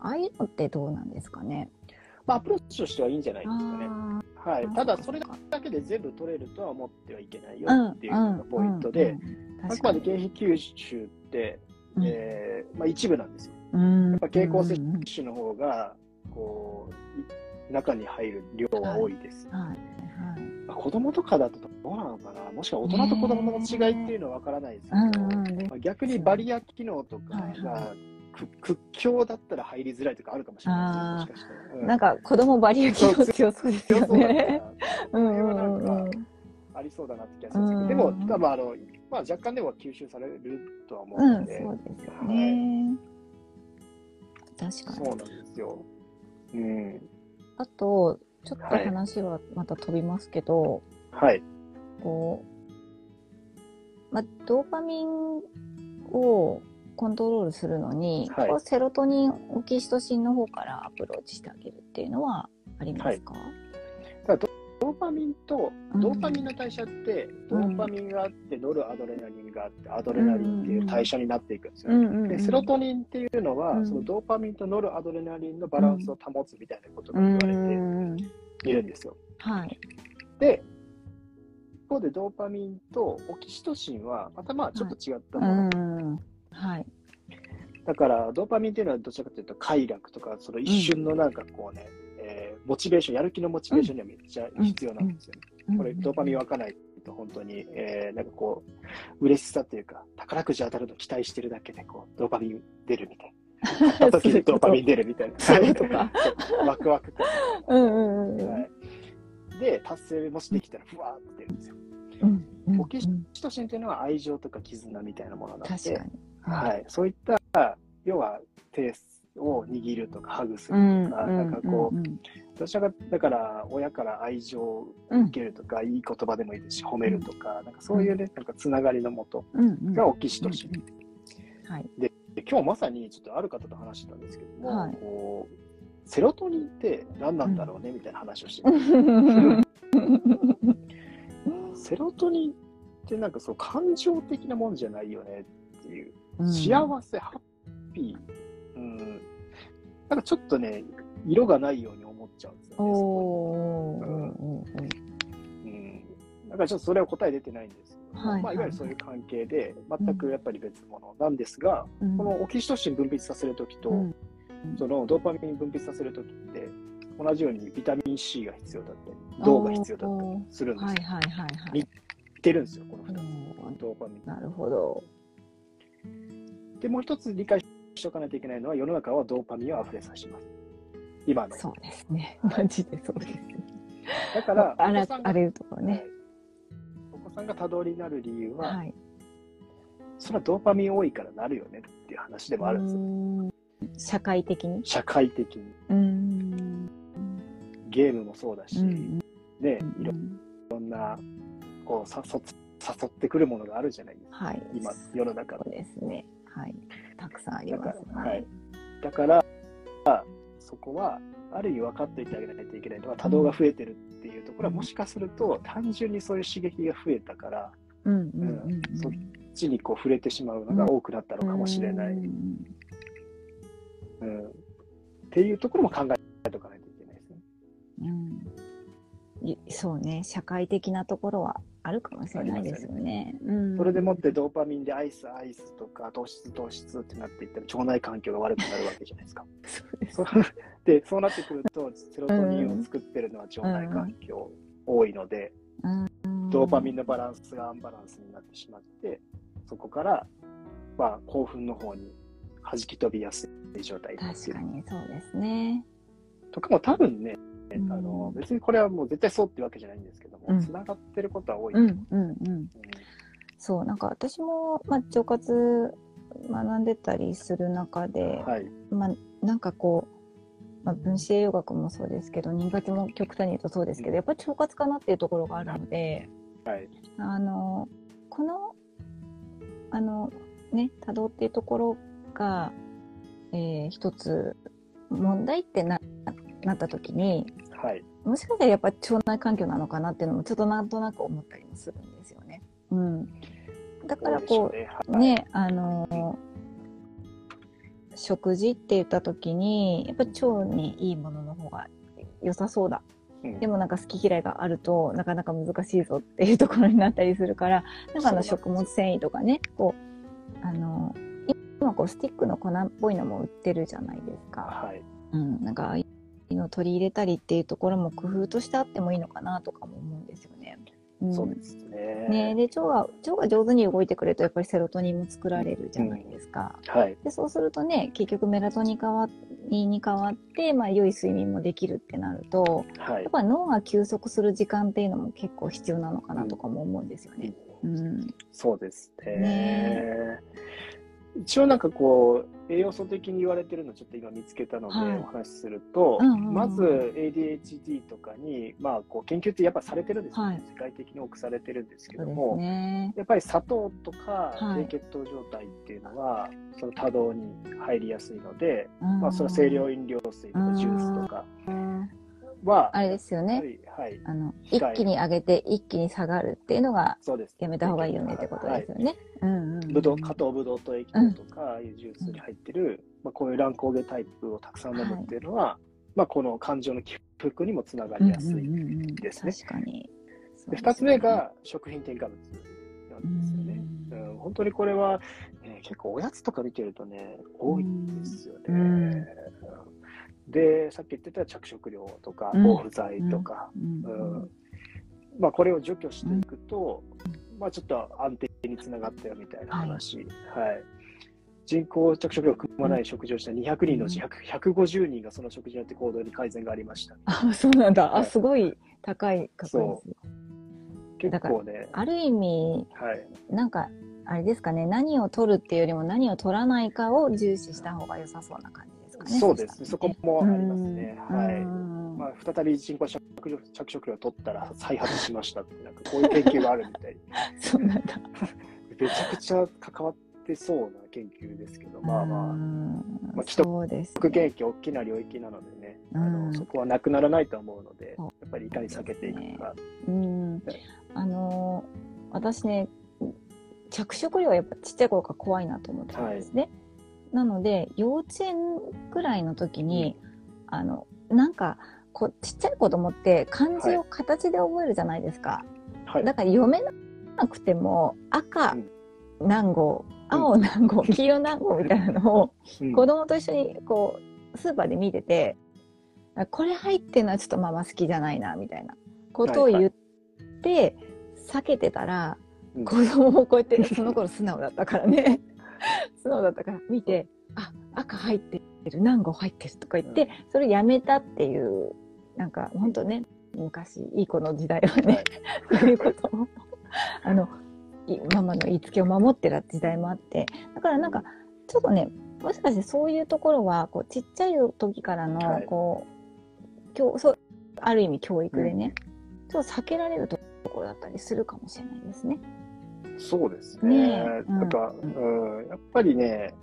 ああいうのってどうなんですかね。まあ、アプローチとしてはいいんじゃないですかね。はい、ただ、それだけで全部取れるとは思ってはいけないよっていうのがポイントで、あくまで経費吸収って、うん、えー、まあ、一部なんですよ。やっぱ経口摂取の方がこう中に入る量は多いです。はい、はいまあ、子供とかだとどうなのかな、もしくは大人と子供の違いっていうのは分からないですけど、まあ、逆にバリア機能とかが、屈強だったら入りづらいとかあるかもしれないです、もしかしたら。うん、なんか子供バリア機能強そうですよね。ありそうだなって気がするんですけど、でも、多分あの、まあ、若干でも吸収されるとは思うので、うん、そうですよね。はい、確かに。そうなんですよ。うん。あと、ちょっと話はまた飛びますけど、はい。こう、まあ、ドーパミンをコントロールするのに、はい、セロトニン、オキシトシンの方からアプローチしてあげるっていうのはありますか、はいドーパミンと、ドーパミンの代謝って、ドーパミンがあって、ノルアドレナリンがあって、アドレナリンっていう代謝になっていくんですよ、ねで、セロトニンっていうのは、そのドーパミンとノルアドレナリンのバランスを保つみたいなことが言われているんですよ。はい。で、一方でドーパミンとオキシトシンは、またまあちょっと違ったもの。はい。だから、ドーパミンっていうのはどちらかというと快楽とか、その一瞬のなんかこうね、えー、モチベーション、やる気のモチベーションにはめっちゃ必要なんですよね。これ、ドーパミン湧かないと、本当に、えー、なんかこう、嬉しさというか、宝くじ当たるの期待してるだけで、こう、ドーパミン出るみたいな。買った時にドーパミン出るみたいな。そうとか。ワクワク感。うんうんうん、はい。で、達成もしできたら、ふわーって出るんですよ。うん、オキシトシンというのは愛情とか絆みたいなものなので、はい、そういった、要は、テースを握るとかハグするとか、なんかこう、どちらかだから親から愛情を受けるとか、いい言葉でもいいですし褒めるとか、なんかそういうねなんかつながりのもとがオキシトシン。はい、で今日まさにちょっとある方と話したんですけども、はい、こうセロトニンって何なんだろうね、みたいな話をして セロトニンってなんかそう感情的なもんじゃないよねっていう、幸せハッピーうん。なんかちょっとね、色がないように思っちゃうんですよね。おうん。だからちょっとそれは答え出てないんですけど、はい、まあ、いわゆるそういう関係で、全くやっぱり別物なんですが、うん、このオキシトシン分泌させるときと、うん、そのドーパミン分泌させるときって、同じようにビタミン C が必要だったり、銅が必要だったりするんですよ。はいはいはい、はい。似てるんですよ、この2つ。ドーパミン。なるほど。で、もう一つ理解しておかないといけないのは、世の中はドーパミンを溢れさせます。今の。そうですね。マジでそうです。だから、あらあれとかね、お子さんが多動になる理由は、はい、それはドーパミン多いからなるよねっていう話でもあるんですよ。社会的に？社会的に。ゲームもそうだし、うん、ね、いろんな、こう、誘誘ってくるものがあるじゃないですか。はい、今、世の中そうですね。はい。たくさんあります、ね、はい。だから、そこは、ある意味分かっておいてあげないといけないのは、多動が増えてるっていうところは、もしかすると、単純にそういう刺激が増えたから、そっちにこう触れてしまうのが多くなったのかもしれない。うん、っていうところも考えておかないといけないですね。うんそうね、社会的なところはあるかもしれないですよね。ねうん、それでもってドーパミンでアイス、アイスとか糖質、糖質ってなっていったら腸内環境が悪くなるわけじゃないですか。そうですでそうなってくると、セロトニンを作ってるのは腸内環境多いので、うん、ドーパミンのバランスがアンバランスになってしまって、そこから、まあ、興奮の方に弾き飛びやすい状態確かにそうですね。とかも多分ね、あの別にこれはもう絶対そうってわけじゃないんですけども、つながってることは多い、うんうんうん。そうなんか私も、まあ、腸活学んでたりする中で、はい、まあ、なんかこう、まあ、分子栄養学もそうですけど人活も極端に言うとそうですけどやっぱり腸活かなっていうところがあるので、はい、あのこのあのね多動っていうところが、えー、一つ問題ってななった時に、はい、もしかしたらやっぱ腸内環境なのかなっていうのもちょっとなんとなく思ったりもするんですよね。うん、だからこうね。はい、ねあの食事って言った時にやっぱ腸にいいものの方が良さそうだ。でもなんか好き嫌いがあるとなかなか難しいぞっていうところになったりするからなんかあの食物繊維とかねこうあの今こうスティックの粉っぽいのも売ってるじゃないですか。はい、うん、なんかのを取り入れたりっていうところも工夫としてあってもいいのかなとかも思うんですよね。うん、そうですね。ねで腸が腸が上手に動いてくれるとやっぱりセロトニンも作られるじゃないですか。うん、はい、でそうするとね結局メラトニンに変わって、まあ、良い睡眠もできるってなると、はい、やっぱ脳が休息する時間っていうのも結構必要なのかなとかも思うんですよね。うん、うん、そうですねね一応なんかこう栄養素的に言われてるのちょっと今見つけたのでお話しすると、まず ADHD とかに、まあ、こう研究ってやっぱされてるんですよね、はい、世界的に多くされてるんですけども、ね、やっぱり砂糖とか低血糖状態っていうのは、はい、その多動に入りやすいので、まあ、それは清涼飲料水とかジュースとか。は、あれですよね。はい。あの、一気に上げて、一気に下がるっていうのが、そうです。やめた方がいいよねってことですよね。うんうん。ぶどう、加糖ぶどうと液糖とか、ああいうジュースに入ってる、まあ、こういう乱高下タイプをたくさん飲むっていうのは、まあ、この感情の起伏にもつながりやすいですね。確かに。で、二つ目が食品添加物なんですよね。うん、本当にこれは、えー、結構おやつとか見てるとね、多いんですよね。で、さっき言ってた着色料とか、防腐剤とか、うん。まあ、これを除去していくと、まあ、ちょっと安定につながったよみたいな話。はい、はい。人工着色料を含まない食事をした200人のうち150人がその食事によって行動に改善がありました。あ、そうなんだ。はい、あ、すごい高い確率。結構ね。ある意味、はい、なんか、あれですかね、何を取るっていうよりも何を取らないかを重視した方が良さそうな感じですかね。そうです。そこもありますね。はい。まあ、再び人工着色料を取ったら再発しましたって、なんかこういう研究があるみたい。そうなんだ。めちゃくちゃ関わってそうな研究ですけど、まあまあ、まあ、既得権益大きな領域なのでね、あのそこはなくならないと思うので、やっぱりいかに避けていくか。うん、あの私ね、着色料はやっぱちっちゃい頃から怖いなと思ってたんですね。はいなので、幼稚園ぐらいの時に、うん、あの、なんか、こちっちゃい子供って漢字を形で覚えるじゃないですか。はい、だから読めなくても、赤何号、うん、青何号、黄色何号みたいなのを、子供と一緒にこう、スーパーで見てて、これ入ってるのはちょっとママ好きじゃないな、みたいな。ことを言って、避けてたら、子供もこうやって、その頃素直だったからね。素直だったから見て、あ、赤入ってる、何号入ってるとか言って、それやめたっていう、なんか本当ね、昔、いい子の時代はね、はい、そういうことを、あの、ママの言いつけを守ってた時代もあって、だからなんか、ちょっとね、もしかしてそういうところは、こう、ちっちゃい時からの、こう、はい、そう、ある意味教育でね、うん、ちょっと避けられるところだったりするかもしれないですね。そうですね。ねなんか、うん、やっぱりね、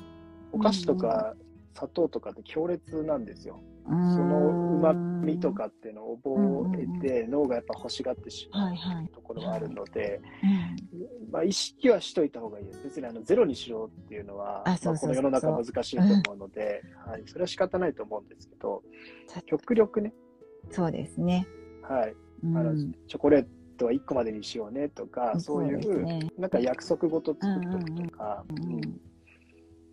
お菓子とか砂糖とかって強烈なんですよ。そのうまみとかっていうのを覚えて、脳がやっぱ欲しがってしまうところがあるので、まあ、意識はしといた方がいいです。別にあのゼロにしろっていうのは、まあ、この世の中難しいと思うので、はい、それは仕方ないと思うんですけど、極力ね、そうですね。はい。あの、チョコレートは1個までにしようねとか、そういう、ね、なんか約束事作っとくとか、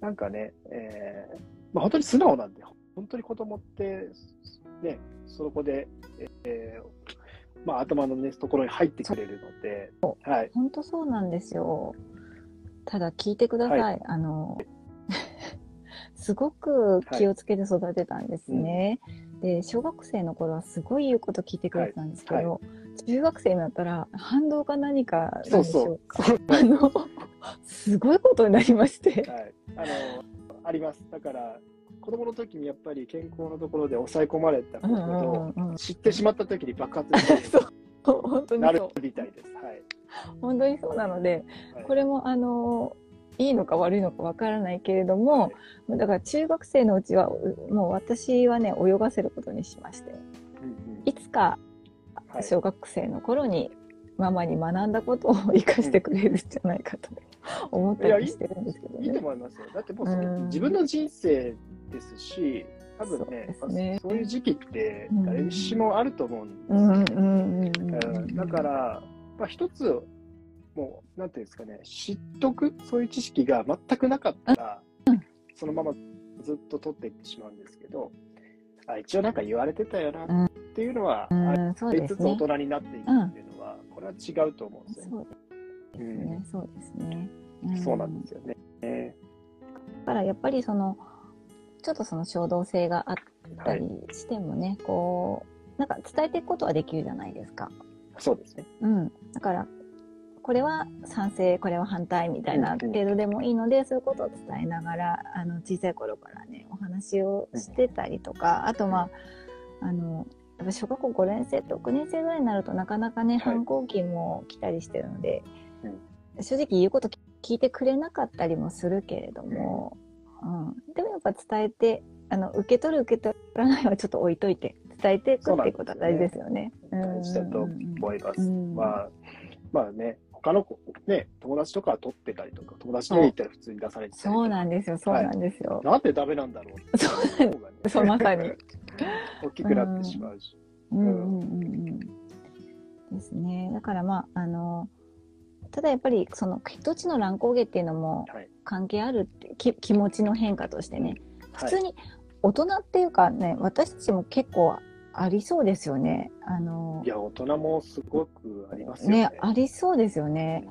なんかね、えー、まあ本当に素直なんで、本当に子供って、ね、そこで、えー、まあ頭のね、ところに入ってくれるので、はい。本当そうなんですよ。ただ聞いてください。はい、あの、すごく気をつけて育てたんですね。はいうん、で、小学生の頃はすごい言うこと聞いてくれてたんですけど、はい。はい、中学生になったら反動か何か。そうそう あの、すごいことになりまして。はい。あの、あります。だから、子供の時にやっぱり健康のところで抑え込まれたことを知ってしまった時に爆発して 本当になるみたいです。はい。本当にそうなので、はい、これもあのいいのか悪いのかわからないけれども、はい、だから中学生のうちはもう私はね泳がせることにしまして、うんうん、いつか小学生の頃にママに学んだことを生かしてくれるんじゃないかと思ったりしてるんですけどね。いいと思いますよ。だってもう自分の人生ですし、多分ねそうね。そういう時期って誰しもあると思うんですだから、まあ、一つもう、なんていうんですかね、知っとく、そういう知識が全くなかったら、そのままずっと取っていってしまうんですけど、あ一応なんか言われてたよなっていうのは、うん、ありつつ大人になっていくっていうのは、これは違うと思うんですよね。そうですね。そうなんですよね。だからやっぱりその、ちょっとその衝動性があったりしてもね、はい、こう、なんか伝えていくことはできるじゃないですか。そうですね。うん。だから、これは賛成、これは反対みたいな程度でもいいので、そういうことを伝えながら、あの、小さい頃からね、お話をしてたりとか、あとまあ、あの、やっぱ小学校5年生、6年生ぐらいになるとなかなかね、反抗期も来たりしてるので、正直言うこと聞いてくれなかったりもするけれども、うん、でもやっぱ伝えて、あの、受け取る受け取らないはちょっと置いといて、伝えていくっていうことは大事ですよね。大事だと思います。まあ、まあね、他のね、友達とか取ってたりとか、友達の家行ったら普通に出されてたりそうなんですよ、そうなんですよ。はい、なんでダメなんだろうそうね、そう、まさに。大きくなってしまうし。うんうんうんうん。ですね。だからまあ、あの、ただやっぱりその血糖値の乱高下っていうのも関係あるって、はい、気持ちの変化としてね、普通に大人っていうかね、私たちも結構ありそうですよね。あのいや、大人もすごくありますよね。ね、ありそうですよね。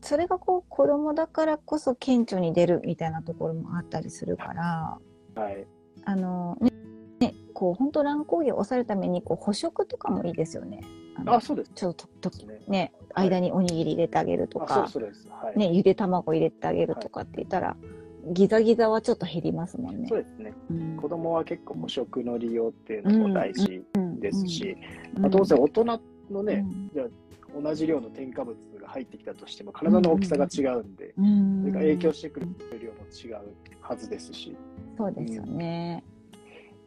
それがこう子供だからこそ顕著に出るみたいなところもあったりするから、はい。あの、ね、ねこう本当乱高下を抑えるためにこう捕食とかもいいですよね。あそうです。ちょっととね、ね、間におにぎり入れてあげるとか、そうです。はい、ね、ゆで卵入れてあげるとかって言ったら、はいギザギザはちょっと減りますもんね。そうですね。うん、子供は結構捕食の利用っていうのも大事ですし、まあ、当然大人のね、じゃ同じ量の添加物が入ってきたとしても体の大きさが違うんで、それが影響してくる量も違うはずですし。そうですよね。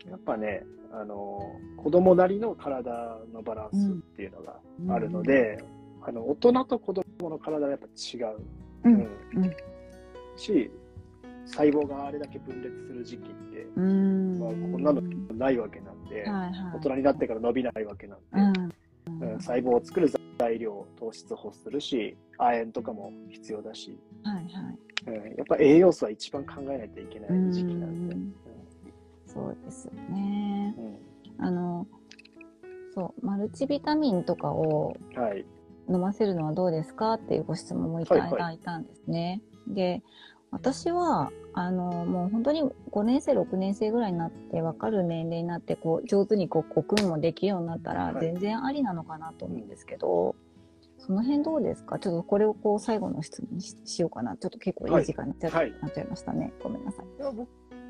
やっぱね、あの子供なりの体のバランスっていうのがあるので、あの大人と子供の体はやっぱ違う。うん。し、細胞があれだけ分裂する時期って、まあ、こんなのないわけなんで、はいはい、大人になってから伸びないわけなんで、うん、うん、細胞を作る材料、糖質を欲するし、亜鉛とかも必要だし、はいはい。うん、やっぱ栄養素は一番考えないといけない時期なんで。うん、そうですよね。あのそうマルチビタミンとかを飲ませるのはどうですか？っていうご質問もいただいたんですね。はいはい、で私は、あの、もう本当に5年生、6年生ぐらいになって分かる年齢になって、こう、上手にこう、国訓もできるようになったら、全然ありなのかなと思うんですけど、はい、その辺どうですか？ちょっとこれをこう、最後の質問にしようかな。ちょっと結構いい時間になっちゃ,、はい、なっちゃいましたね。ごめんなさい。いや僕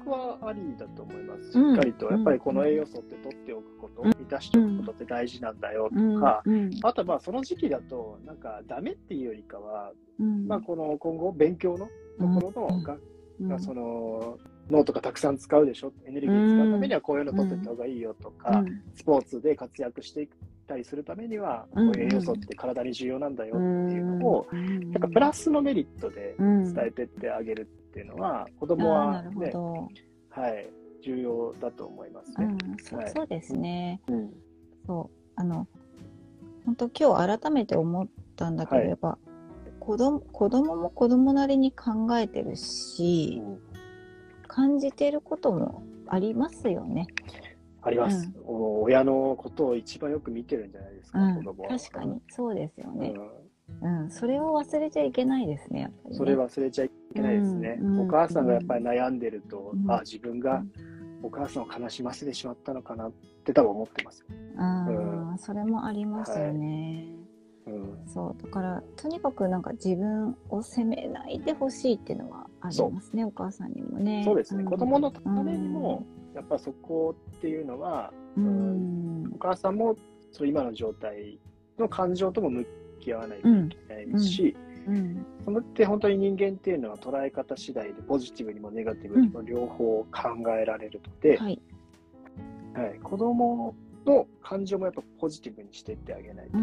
はありだと思います。しっかりと、やっぱりこの栄養素って取っておくこと、満たしておくことって大事なんだよ。とか、あとまあその時期だと、なんかダメっていうよりかは、まあこの今後勉強のところのが、うん、その脳とかたくさん使うでしょ？エネルギー使うためにはこういうの取っていった方がいいよとか、スポーツで活躍していったりするためには、こういう栄養素って体に重要なんだよっていうのを、なん。かプラスのメリットで伝えてってあげるっていうのは、子供はね、はい、重要だと思いますね。うん、そうそうですね。うん。そう。あの、本当今日改めて思ったんだけど、はい、やっぱ子供子供も子供なりに考えてるし、うん、感じてることもありますよね。あります、うん、親のことを一番よく見てるんじゃないですか、うん、子供は。確かに、そうですよね。うん、それを忘れちゃいけないですね、やっぱり、ね、それ忘れちゃいけないですね。お母さんがやっぱり悩んでると、あ自分がお母さんを悲しませてしまったのかなって多分思ってますよ。ああ、それもありますよね。はいうん、そうだからとにかくなんか自分を責めないでほしいっていうのはありますねお母さんにもね。そうですね、うん、子供のためにも、やっぱそこっていうのは、うん、お母さんもそう今の状態の感情とも向き合わないといけないですし、うん、そのって本当に人間っていうのは捉え方次第でポジティブにもネガティブにも両方考えられるので、はい。はい、子供の感情もやっぱポジティブにしていってあげないと。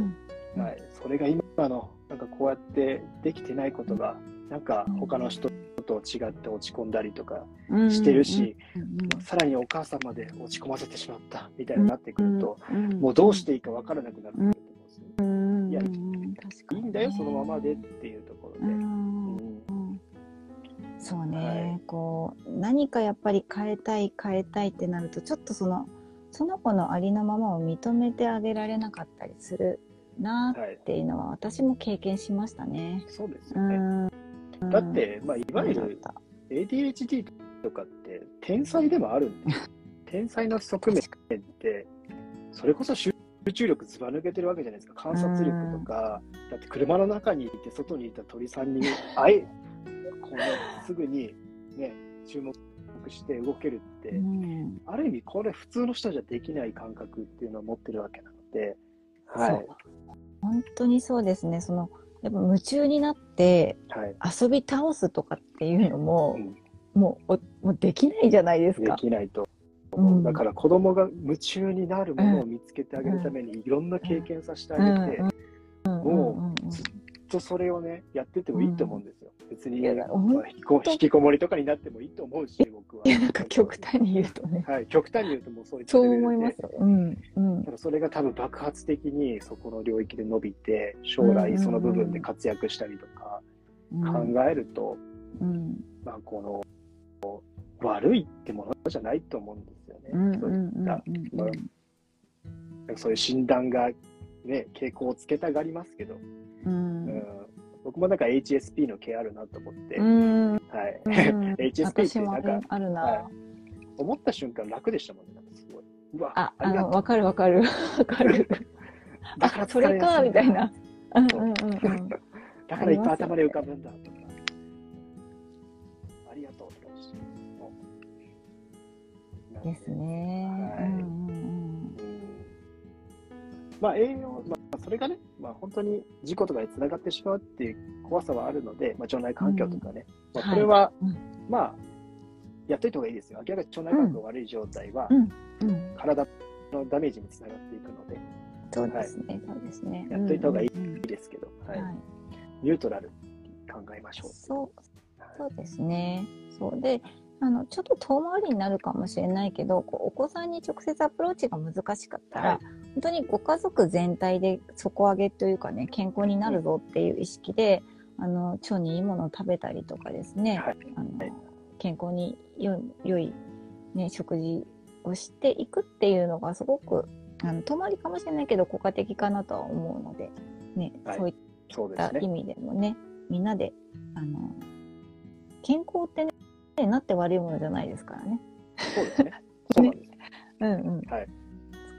はい、それが今のなんかこうやってできてないことがなんか他の人と違って落ち込んだりとかしてるし、さらにお母さんまで落ち込ませてしまったみたいになってくると、もうどうしていいか分からなくなってくると思うんですよ、ね。いや、いいんだよ、そのままでっていうところで。そうね、はい、こう何かやっぱり変えたい変えたいってなるとちょっとそのその子のありのままを認めてあげられなかったりするなっていうのは私も経験しましたね。そうですよね。だって、まあ、いわゆる ADHD とかって天才でもあるんです 天才の側面って、それこそ集中力ずば抜けてるわけじゃないですか。観察力とか、だって車の中にいて外にいた鳥さんに、あえ、このすぐにね、注目して動けるって、ある意味これ普通の人じゃできない感覚っていうのを持ってるわけなので、はい。本当にそうですね。そのやっぱ夢中になって遊び倒すとかっていうのも、はい、もうもうできないじゃないですか。できないと。う。ん、だから子供が夢中になるものを見つけてあげるためにいろんな経験させてあげて、もうずっとそれをねやっててもいいと思うんですよ。別に、まあ、引きこもりとかになってもいいと思うし、僕は。なんか極端に言うとね。はい、極端に言うともうそういったそう思いますよ。うん。うん。それが多分爆発的にそこの領域で伸びて、将来その部分で活躍したりとか考えると、うん、まあこの、悪いってものじゃないと思うんですよね。そういった、そういう診断がね、傾向をつけたがりますけど、うん、うん僕もなんか HSP の毛あるなと思って、はい。HSP ってなんか、あるな、はい、思った瞬間楽でしたもんね、なんかすごい。うわ、あ、あの、わかるわかる。わかる。だからそれか、みたいな。うんうんうんだからいっぱい頭で浮かぶんだとか。ありがとうって感じですね。はい。まあ栄養、まあそれがね、まあ、本当に事故とかにつながってしまうっていう怖さはあるので、まあ、腸内環境とかね、うん、まあ、これは、はい、まあ、やっといた方がいいですよ。明らかに腸内環境が悪い状態は、体のダメージにつながっていくので、そうですね、そうですね。やっといた方がいいですけど、はい、ニュートラル考えましょう。そう、そうですね。そう。で、あのちょっと遠回りになるかもしれないけどこうお子さんに直接アプローチが難しかったら、はい、本当にご家族全体で底上げというかね健康になるぞっていう意識で、あの腸にいいものを食べたりとかですね、はい、あの健康に良いね、食事をしていくっていうのがすごくあの遠回りかもしれないけど効果的かなとは思うので、ね、はい、そういった意味でもね、ね、みんなであの健康ってねなって悪いものじゃないですからね。そうですね。そうなんです。うん。うん。はい。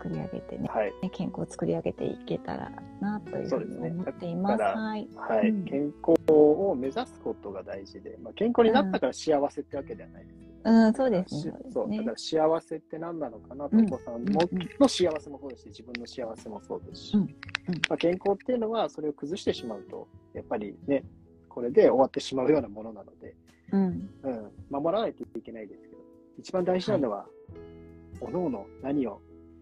作り上げてね、はい、健康を作り上げていけたらなというふうに思っています。すね、はい、はい、うん、健康を目指すことが大事で、まあ、健康になったから幸せってわけではないですうん、うん、そうですね。そうだから幸せって何なのかなと、お子さんも、の幸せもそうですし、自分の幸せもそうですし、うん。まあ、健康っていうのはそれを崩してしまうと、やっぱりね、これで終わってしまうようなものなので、うん、うん、守らないといけないですけど、一番大事なのは、はい、おのおの何を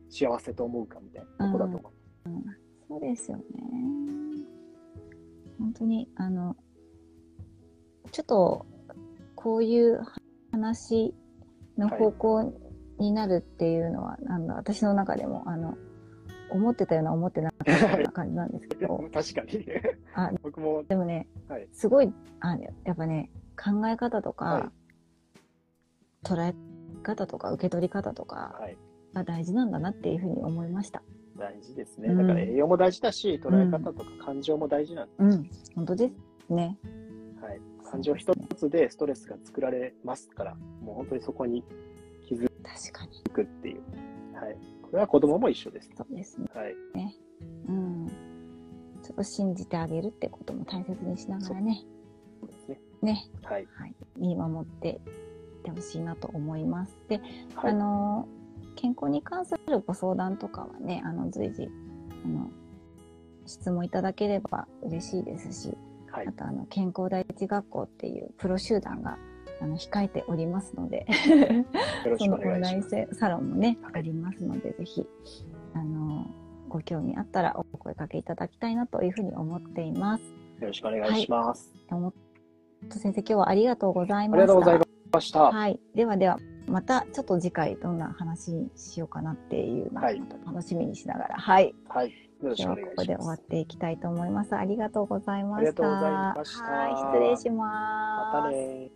幸せと思うかみたいなとこだと思う、うん、そうですよね。本当に、あの、ちょっと、こういう話の方向になるっていうのは、はい、あの私の中でも、あの、思ってたような思ってなかったような感じなんですけど。確かに。あ僕もでもね、はい、すごいあやっぱね考え方とか、はい、捉え方とか受け取り方とかが大事なんだなっていうふうに思いました。大事ですね。だから栄養も大事だし、捉え方とか感情も大事なんです。うん、本当ですね。はい。感情一つでストレスが作られますから、もう本当にそこに気づくっていう。はい。これは子供も一緒です。そうですね。はい。ね。うん。ちょっと信じてあげるってことも大切にしながらね。ね。ね。はい。はい。見守っていってほしいなと思います。で、はい、あのー健康に関するご相談とかはね、あの随時あの質問いただければ嬉しいですし、はい、あとあの健康第一学校っていうプロ集団があの控えておりますのでそのオンラインサロンもね、ありますので、ぜひあのご興味あったらお声かけいただきたいなというふうに思っています。よろしくお願いします。はい、と先生今日はありがとうございました。ありがとうございました。はい。ではではまたちょっと次回どんな話しようかなっていうのを楽しみにしながら、はい。はい。よろしく。ここで終わっていきたいと思います。ありがとうございました。ありがとうございました。はい、失礼します。またね